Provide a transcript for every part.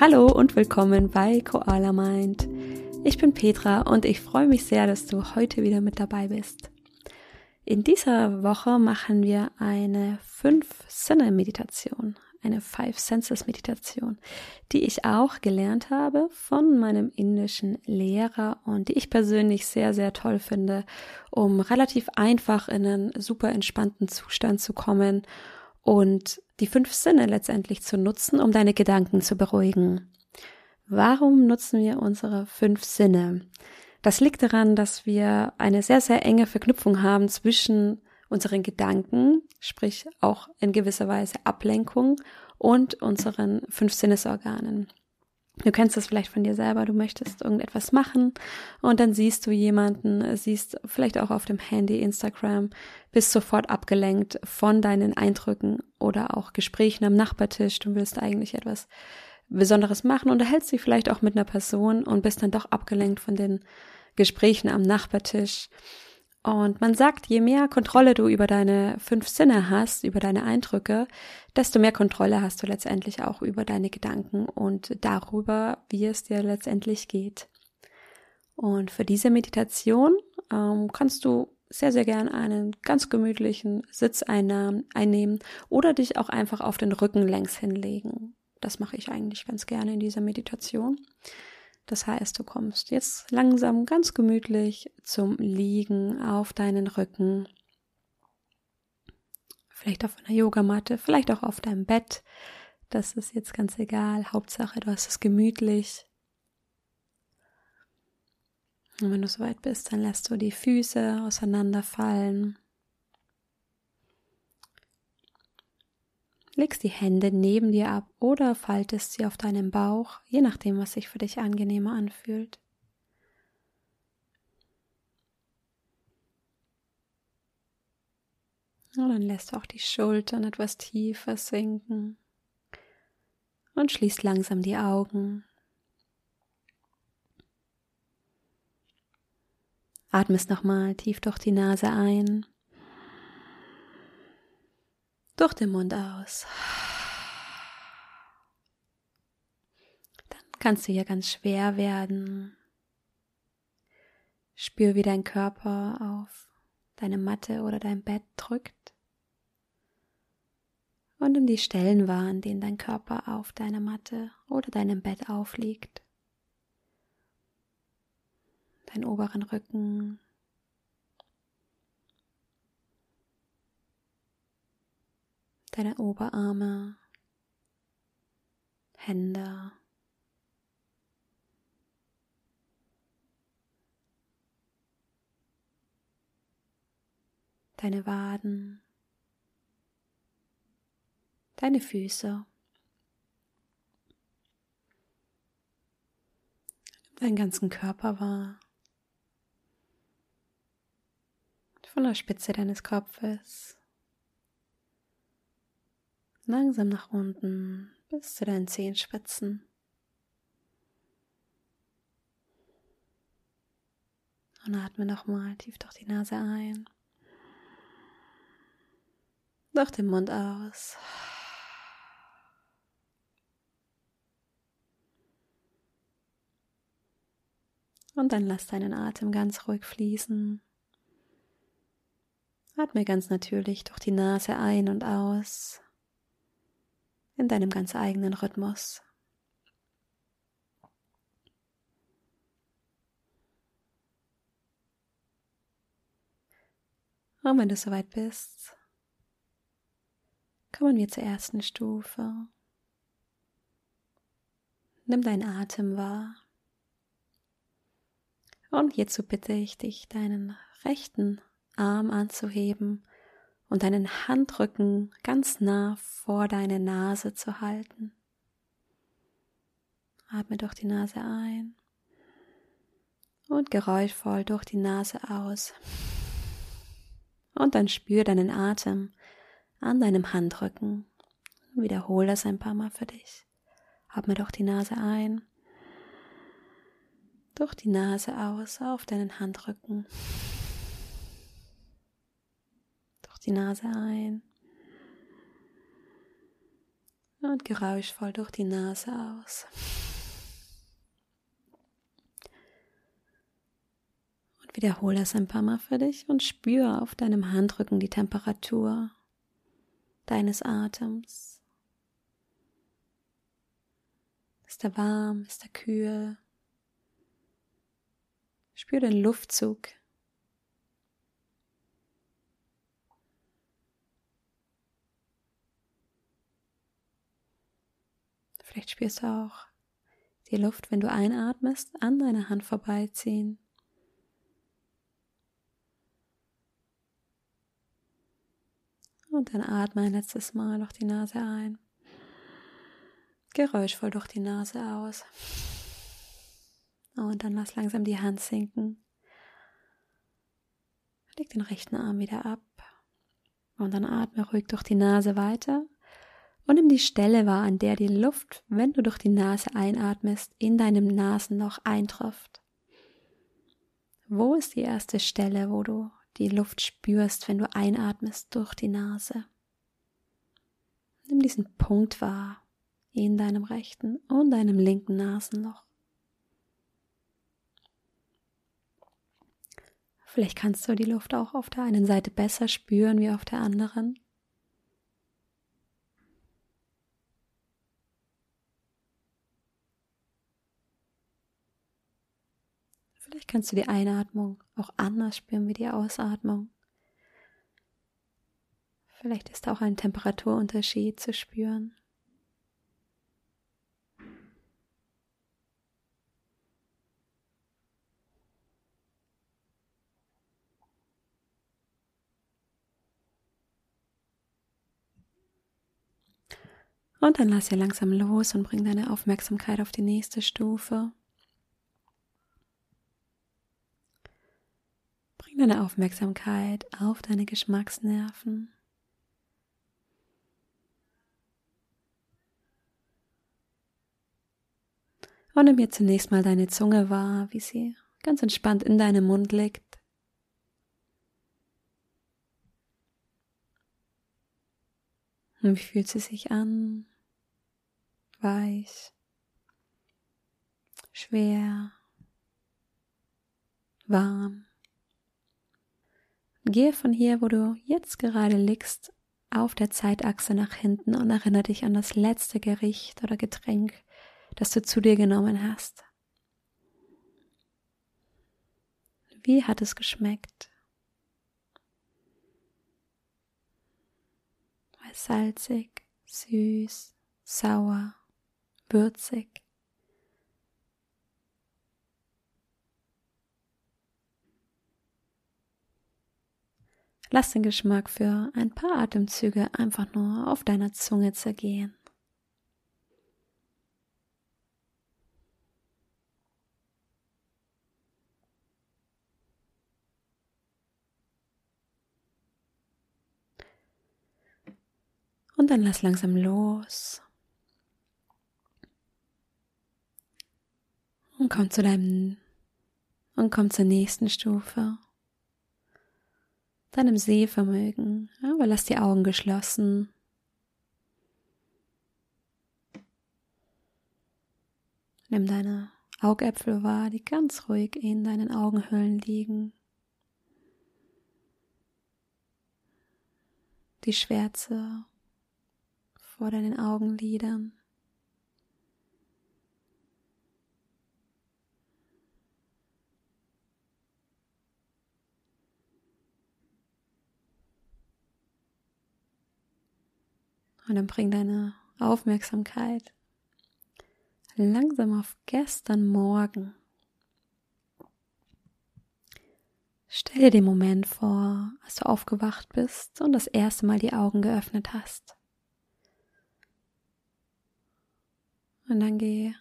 Hallo und willkommen bei Koala Mind. Ich bin Petra und ich freue mich sehr, dass du heute wieder mit dabei bist. In dieser Woche machen wir eine Fünf-Sinne-Meditation, eine Five Senses Meditation, die ich auch gelernt habe von meinem indischen Lehrer und die ich persönlich sehr, sehr toll finde, um relativ einfach in einen super entspannten Zustand zu kommen und die fünf Sinne letztendlich zu nutzen, um deine Gedanken zu beruhigen. Warum nutzen wir unsere fünf Sinne? Das liegt daran, dass wir eine sehr, sehr enge Verknüpfung haben zwischen unseren Gedanken, sprich auch in gewisser Weise Ablenkung und unseren fünf Sinnesorganen. Du kennst das vielleicht von dir selber, du möchtest irgendetwas machen und dann siehst du jemanden, siehst vielleicht auch auf dem Handy Instagram, bist sofort abgelenkt von deinen Eindrücken oder auch Gesprächen am Nachbartisch, du willst eigentlich etwas Besonderes machen, unterhältst dich vielleicht auch mit einer Person und bist dann doch abgelenkt von den Gesprächen am Nachbartisch und man sagt, je mehr Kontrolle du über deine fünf Sinne hast, über deine Eindrücke, desto mehr Kontrolle hast du letztendlich auch über deine Gedanken und darüber, wie es dir letztendlich geht. Und für diese Meditation ähm, kannst du sehr, sehr gern einen ganz gemütlichen Sitz einnehmen oder dich auch einfach auf den Rücken längs hinlegen. Das mache ich eigentlich ganz gerne in dieser Meditation. Das heißt, du kommst jetzt langsam ganz gemütlich zum Liegen auf deinen Rücken. Vielleicht auf einer Yogamatte, vielleicht auch auf deinem Bett. Das ist jetzt ganz egal. Hauptsache, du hast es gemütlich. Und wenn du soweit bist, dann lässt du die Füße auseinanderfallen. Legst die Hände neben dir ab oder faltest sie auf deinem Bauch, je nachdem, was sich für dich angenehmer anfühlt. Und dann lässt du auch die Schultern etwas tiefer sinken und schließt langsam die Augen. Atmest nochmal tief durch die Nase ein durch den Mund aus. Dann kannst du hier ganz schwer werden. Spür, wie dein Körper auf deine Matte oder dein Bett drückt. Und um die Stellen wahr, an denen dein Körper auf deiner Matte oder deinem Bett aufliegt. Deinen oberen Rücken, deine Oberarme, Hände, deine Waden, deine Füße, deinen ganzen Körper wahr. Von der Spitze deines Kopfes langsam nach unten bis zu deinen Zehenspitzen. Und atme nochmal tief durch die Nase ein. Durch den Mund aus. Und dann lass deinen Atem ganz ruhig fließen. Atme ganz natürlich durch die Nase ein und aus in deinem ganz eigenen Rhythmus. Und wenn du soweit bist, kommen wir zur ersten Stufe. Nimm deinen Atem wahr. Und hierzu bitte ich dich, deinen rechten Arm anzuheben und deinen Handrücken ganz nah vor deine Nase zu halten. Atme durch die Nase ein und geräuschvoll durch die Nase aus. Und dann spür deinen Atem an deinem Handrücken. Wiederhole das ein paar Mal für dich. Atme durch die Nase ein, durch die Nase aus auf deinen Handrücken die Nase ein. Und geräuschvoll durch die Nase aus. Und wiederhole es ein paar Mal für dich und spüre auf deinem Handrücken die Temperatur deines Atems. Ist er warm? Ist er kühl? Spür den Luftzug. Vielleicht spürst du auch die Luft, wenn du einatmest, an deiner Hand vorbeiziehen. Und dann atme ein letztes Mal durch die Nase ein. Geräuschvoll durch die Nase aus. Und dann lass langsam die Hand sinken. Leg den rechten Arm wieder ab. Und dann atme ruhig durch die Nase weiter und nimm die Stelle wahr, an der die Luft, wenn du durch die Nase einatmest, in deinem Nasenloch eintrifft. Wo ist die erste Stelle, wo du die Luft spürst, wenn du einatmest durch die Nase? Nimm diesen Punkt wahr in deinem rechten und deinem linken Nasenloch. Vielleicht kannst du die Luft auch auf der einen Seite besser spüren wie auf der anderen. Vielleicht kannst du die Einatmung auch anders spüren wie die Ausatmung. Vielleicht ist auch ein Temperaturunterschied zu spüren. Und dann lass ihr langsam los und bring deine Aufmerksamkeit auf die nächste Stufe. Bring deine Aufmerksamkeit auf deine Geschmacksnerven. Und nimm mir zunächst mal deine Zunge wahr, wie sie ganz entspannt in deinem Mund liegt. Und wie fühlt sie sich an? Weich, schwer, warm. Gehe von hier, wo du jetzt gerade liegst, auf der Zeitachse nach hinten und erinnere dich an das letzte Gericht oder Getränk, das du zu dir genommen hast. Wie hat es geschmeckt? Salzig, süß, sauer, würzig? Lass den Geschmack für ein paar Atemzüge einfach nur auf deiner Zunge zergehen. Und dann lass langsam los. Und komm zu deinem und komm zur nächsten Stufe deinem Sehvermögen, aber lass die Augen geschlossen. Nimm deine Augäpfel wahr, die ganz ruhig in deinen Augenhöhlen liegen. Die Schwärze vor deinen Augenlidern. Und dann bring deine Aufmerksamkeit langsam auf gestern Morgen. Stell dir den Moment vor, als du aufgewacht bist und das erste Mal die Augen geöffnet hast. Und dann geh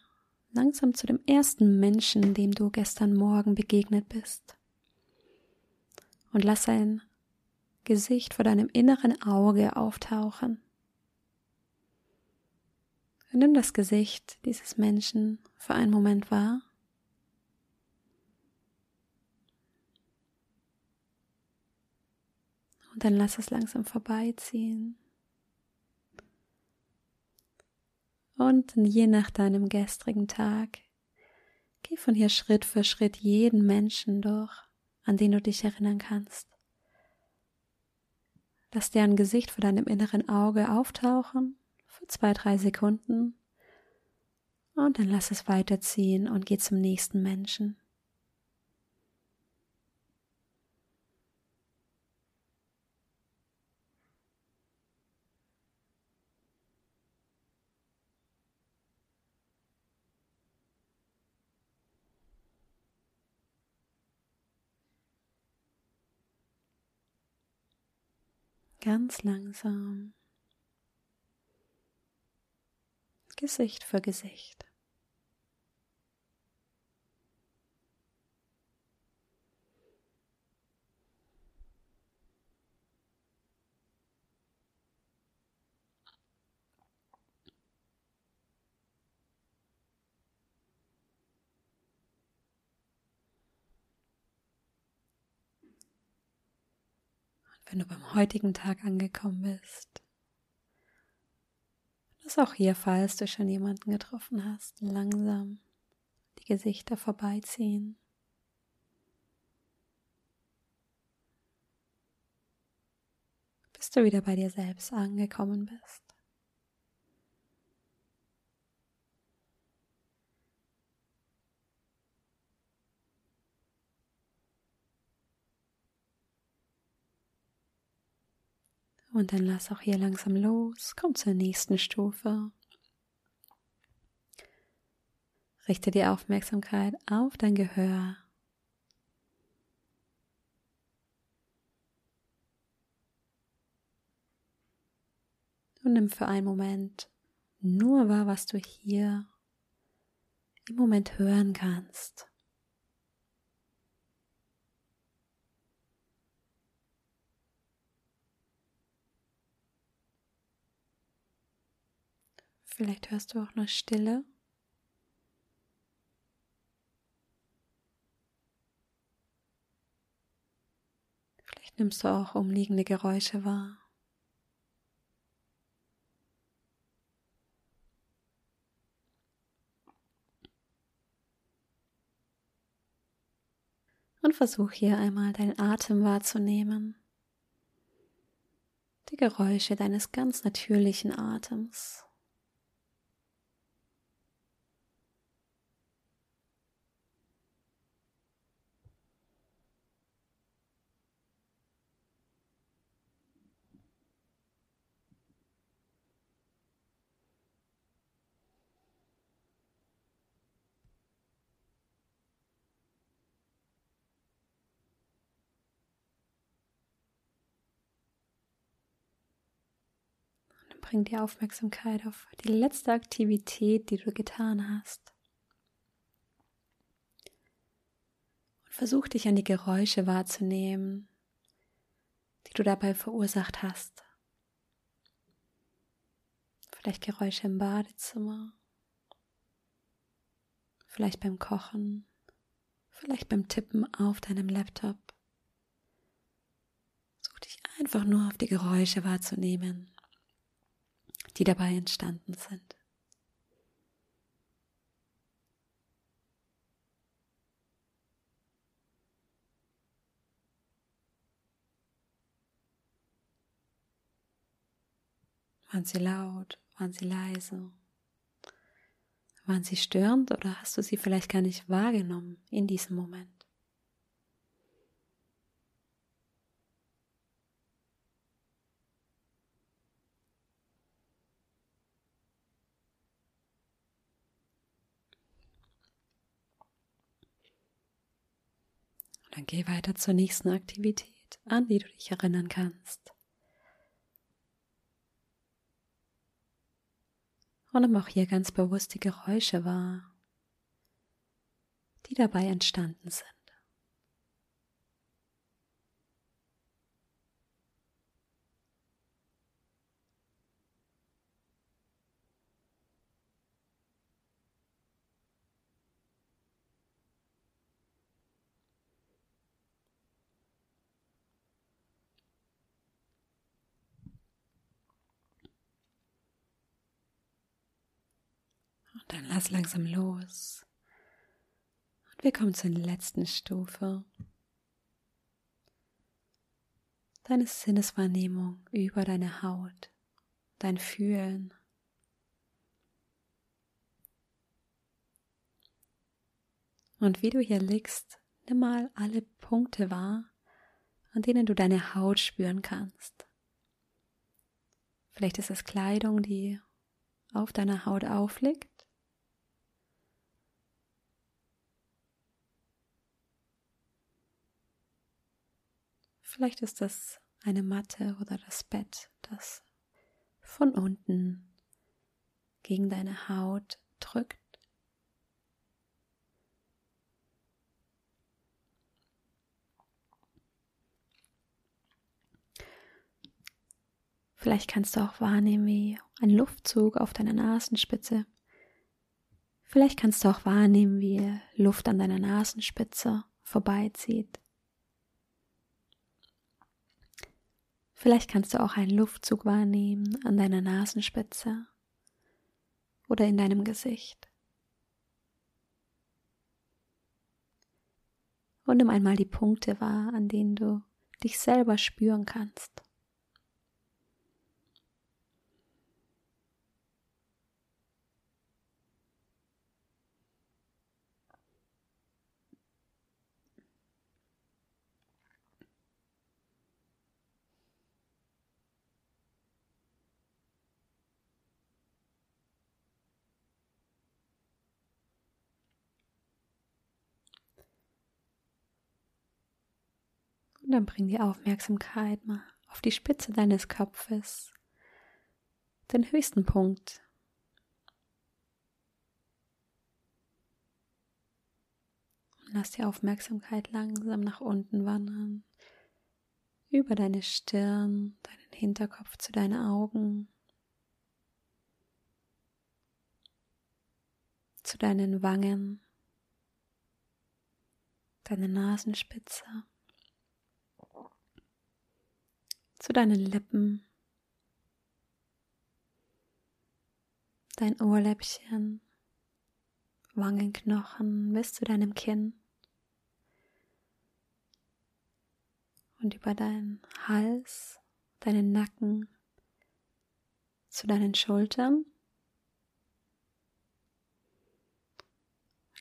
langsam zu dem ersten Menschen, dem du gestern Morgen begegnet bist. Und lass sein Gesicht vor deinem inneren Auge auftauchen. Nimm das Gesicht dieses Menschen für einen Moment wahr. Und dann lass es langsam vorbeiziehen. Und je nach deinem gestrigen Tag, geh von hier Schritt für Schritt jeden Menschen durch, an den du dich erinnern kannst. Lass deren Gesicht vor deinem inneren Auge auftauchen für zwei, drei Sekunden und dann lass es weiterziehen und geh zum nächsten Menschen. Ganz langsam. Gesicht für Gesicht. wenn du beim heutigen Tag angekommen bist. Auch hier, falls du schon jemanden getroffen hast, langsam die Gesichter vorbeiziehen. Bis du wieder bei dir selbst angekommen bist. Und dann lass auch hier langsam los, komm zur nächsten Stufe. Richte die Aufmerksamkeit auf dein Gehör. Und nimm für einen Moment nur wahr, was du hier im Moment hören kannst. Vielleicht hörst du auch noch Stille. Vielleicht nimmst du auch umliegende Geräusche wahr. Und versuch hier einmal deinen Atem wahrzunehmen. Die Geräusche deines ganz natürlichen Atems. Bring die Aufmerksamkeit auf die letzte Aktivität, die du getan hast. Und versuch dich an die Geräusche wahrzunehmen, die du dabei verursacht hast. Vielleicht Geräusche im Badezimmer, vielleicht beim Kochen, vielleicht beim Tippen auf deinem Laptop. Such dich einfach nur auf die Geräusche wahrzunehmen die dabei entstanden sind. Waren sie laut? Waren sie leise? Waren sie störend oder hast du sie vielleicht gar nicht wahrgenommen in diesem Moment? Dann geh weiter zur nächsten Aktivität, an die du dich erinnern kannst. Und nimm auch hier ganz bewusst die Geräusche wahr, die dabei entstanden sind. Dann lass langsam los. Und wir kommen zur letzten Stufe. Deine Sinneswahrnehmung über deine Haut, dein Fühlen. Und wie du hier liegst, nimm mal alle Punkte wahr, an denen du deine Haut spüren kannst. Vielleicht ist es Kleidung, die auf deiner Haut aufliegt. Vielleicht ist es eine Matte oder das Bett, das von unten gegen deine Haut drückt. Vielleicht kannst du auch wahrnehmen, wie ein Luftzug auf deiner Nasenspitze. Vielleicht kannst du auch wahrnehmen, wie Luft an deiner Nasenspitze vorbeizieht. Vielleicht kannst du auch einen Luftzug wahrnehmen an deiner Nasenspitze oder in deinem Gesicht. Und nimm einmal die Punkte wahr, an denen du dich selber spüren kannst. Und dann bring die Aufmerksamkeit mal auf die Spitze deines Kopfes, den höchsten Punkt. Lass die Aufmerksamkeit langsam nach unten wandern, über deine Stirn, deinen Hinterkopf zu deinen Augen, zu deinen Wangen, deine Nasenspitze zu deinen Lippen, dein Ohrläppchen, Wangenknochen bis zu deinem Kinn. Und über deinen Hals, deinen Nacken, zu deinen Schultern.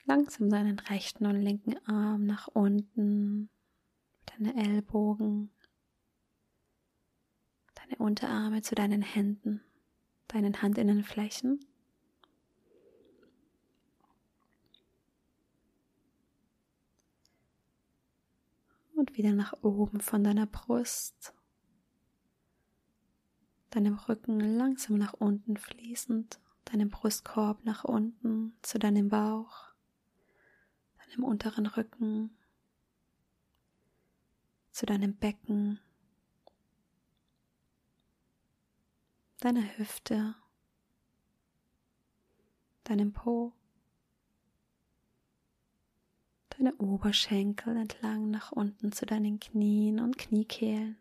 Langsam deinen rechten und linken Arm nach unten, deine Ellbogen, deine Unterarme zu deinen Händen, deinen Handinnenflächen. Und wieder nach oben von deiner Brust, deinem Rücken langsam nach unten fließend, deinem Brustkorb nach unten zu deinem Bauch, deinem unteren Rücken, zu deinem Becken, deine Hüfte, deinem Po, deine Oberschenkel entlang nach unten zu deinen Knien und Kniekehlen,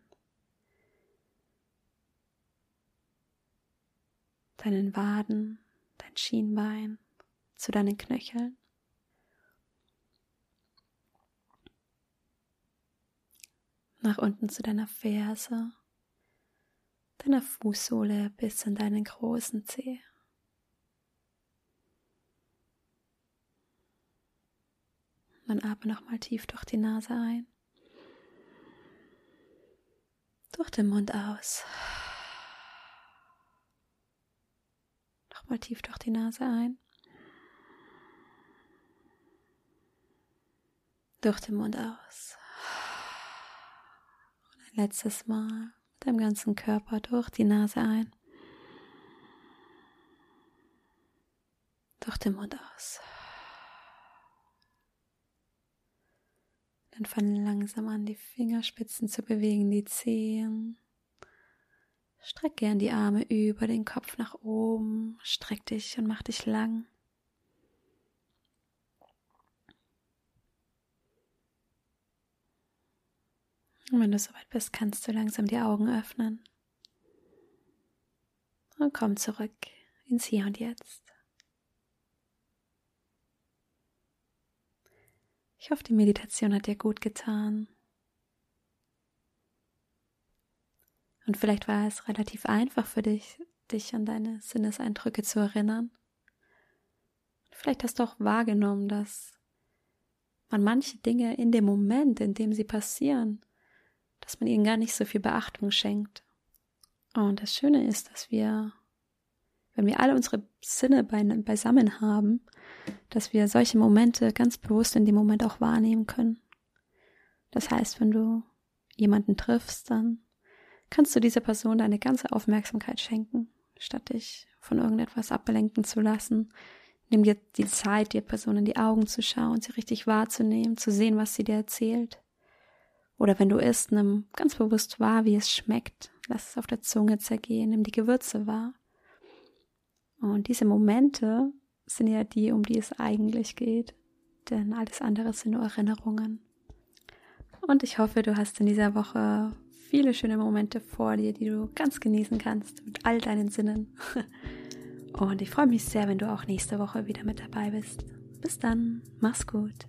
deinen Waden, dein Schienbein zu deinen Knöcheln. Nach unten zu deiner Ferse deiner Fußsohle bis in deinen großen Zeh. Dann atme nochmal tief durch die Nase ein. Durch den Mund aus. Nochmal tief durch die Nase ein. Durch den Mund aus. Und ein letztes Mal deinem ganzen Körper durch die Nase ein, durch den Mund aus. Dann fang langsam an, die Fingerspitzen zu bewegen, die Zehen. Streck gern die Arme über den Kopf nach oben, streck dich und mach dich lang. Und wenn du soweit bist, kannst du langsam die Augen öffnen. Und komm zurück ins Hier und Jetzt. Ich hoffe, die Meditation hat dir gut getan. Und vielleicht war es relativ einfach für dich, dich an deine Sinneseindrücke zu erinnern. Vielleicht hast du auch wahrgenommen, dass man manche Dinge in dem Moment, in dem sie passieren, dass man ihnen gar nicht so viel Beachtung schenkt. Und das Schöne ist, dass wir, wenn wir alle unsere Sinne beisammen haben, dass wir solche Momente ganz bewusst in dem Moment auch wahrnehmen können. Das heißt, wenn du jemanden triffst, dann kannst du dieser Person deine ganze Aufmerksamkeit schenken, statt dich von irgendetwas ablenken zu lassen. Nimm dir die Zeit, der Person in die Augen zu schauen, sie richtig wahrzunehmen, zu sehen, was sie dir erzählt. Oder wenn du isst, nimm ganz bewusst wahr, wie es schmeckt. Lass es auf der Zunge zergehen, nimm die Gewürze wahr. Und diese Momente sind ja die, um die es eigentlich geht. Denn alles andere sind nur Erinnerungen. Und ich hoffe, du hast in dieser Woche viele schöne Momente vor dir, die du ganz genießen kannst mit all deinen Sinnen. Und ich freue mich sehr, wenn du auch nächste Woche wieder mit dabei bist. Bis dann, mach's gut.